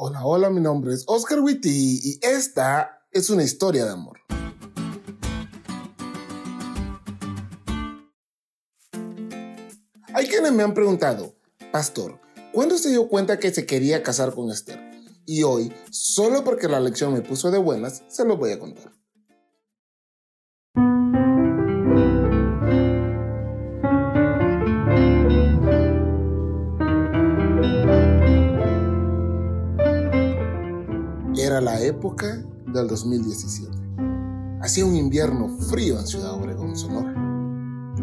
Hola, hola, mi nombre es Oscar Witty y esta es una historia de amor. Hay quienes me han preguntado, Pastor, ¿cuándo se dio cuenta que se quería casar con Esther? Y hoy, solo porque la lección me puso de buenas, se lo voy a contar. Época del 2017. Hacía un invierno frío en Ciudad Obregón, Sonora.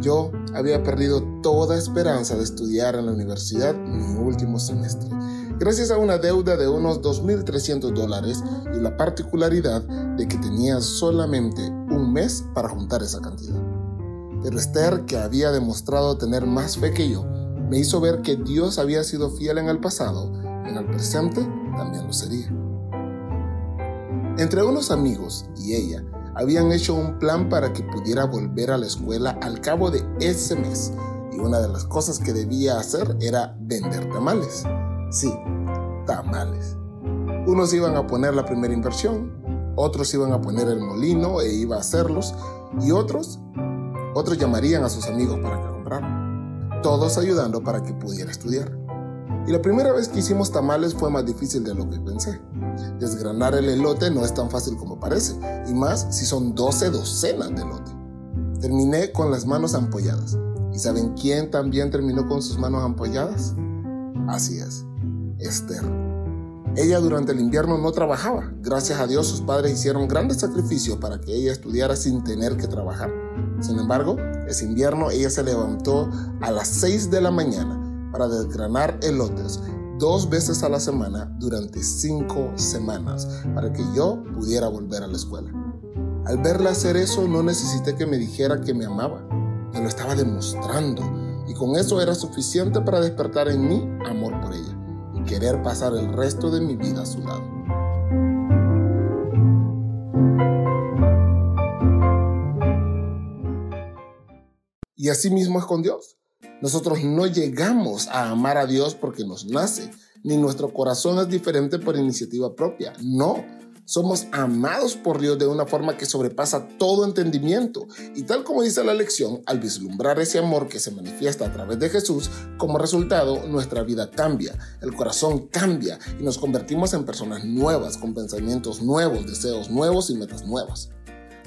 Yo había perdido toda esperanza de estudiar en la universidad mi último semestre, gracias a una deuda de unos 2.300 dólares y la particularidad de que tenía solamente un mes para juntar esa cantidad. Pero Esther, que había demostrado tener más fe que yo, me hizo ver que Dios había sido fiel en el pasado, en el presente también lo sería. Entre unos amigos y ella habían hecho un plan para que pudiera volver a la escuela al cabo de ese mes y una de las cosas que debía hacer era vender tamales. Sí, tamales. Unos iban a poner la primera inversión, otros iban a poner el molino e iba a hacerlos y otros, otros llamarían a sus amigos para que compraran, todos ayudando para que pudiera estudiar. Y la primera vez que hicimos tamales fue más difícil de lo que pensé. Desgranar el elote no es tan fácil como parece, y más si son 12 docenas de elote. Terminé con las manos ampolladas. ¿Y saben quién también terminó con sus manos ampolladas? Así es, Esther. Ella durante el invierno no trabajaba. Gracias a Dios sus padres hicieron grandes sacrificios para que ella estudiara sin tener que trabajar. Sin embargo, ese invierno ella se levantó a las 6 de la mañana para desgranar elotes dos veces a la semana durante cinco semanas para que yo pudiera volver a la escuela. Al verla hacer eso no necesité que me dijera que me amaba, me lo estaba demostrando y con eso era suficiente para despertar en mí amor por ella y querer pasar el resto de mi vida a su lado. Y así mismo es con Dios. Nosotros no llegamos a amar a Dios porque nos nace, ni nuestro corazón es diferente por iniciativa propia. No, somos amados por Dios de una forma que sobrepasa todo entendimiento. Y tal como dice la lección, al vislumbrar ese amor que se manifiesta a través de Jesús, como resultado nuestra vida cambia, el corazón cambia y nos convertimos en personas nuevas, con pensamientos nuevos, deseos nuevos y metas nuevas.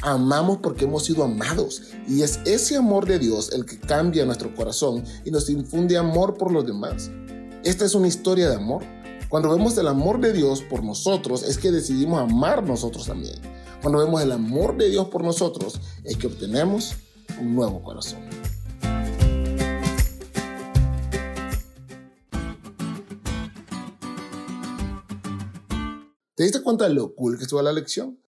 Amamos porque hemos sido amados y es ese amor de Dios el que cambia nuestro corazón y nos infunde amor por los demás. Esta es una historia de amor. Cuando vemos el amor de Dios por nosotros es que decidimos amar nosotros también. Cuando vemos el amor de Dios por nosotros es que obtenemos un nuevo corazón. ¿Te diste cuenta de lo cool que estuvo la lección?